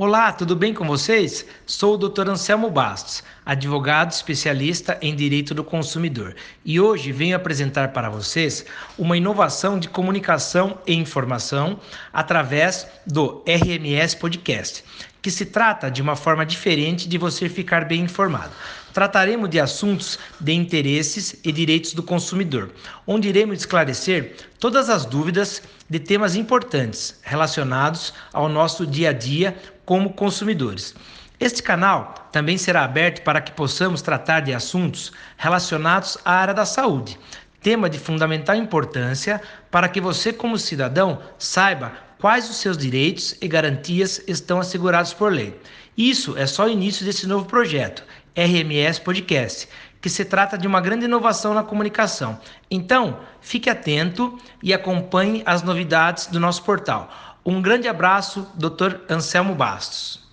Olá, tudo bem com vocês? Sou o Dr. Anselmo Bastos, advogado especialista em direito do consumidor, e hoje venho apresentar para vocês uma inovação de comunicação e informação através do RMS Podcast, que se trata de uma forma diferente de você ficar bem informado. Trataremos de assuntos de interesses e direitos do consumidor, onde iremos esclarecer todas as dúvidas de temas importantes relacionados ao nosso dia a dia como consumidores. Este canal também será aberto para que possamos tratar de assuntos relacionados à área da saúde, tema de fundamental importância para que você, como cidadão, saiba quais os seus direitos e garantias estão assegurados por lei. Isso é só o início desse novo projeto, RMS Podcast, que se trata de uma grande inovação na comunicação. Então, fique atento e acompanhe as novidades do nosso portal. Um grande abraço, Dr. Anselmo Bastos.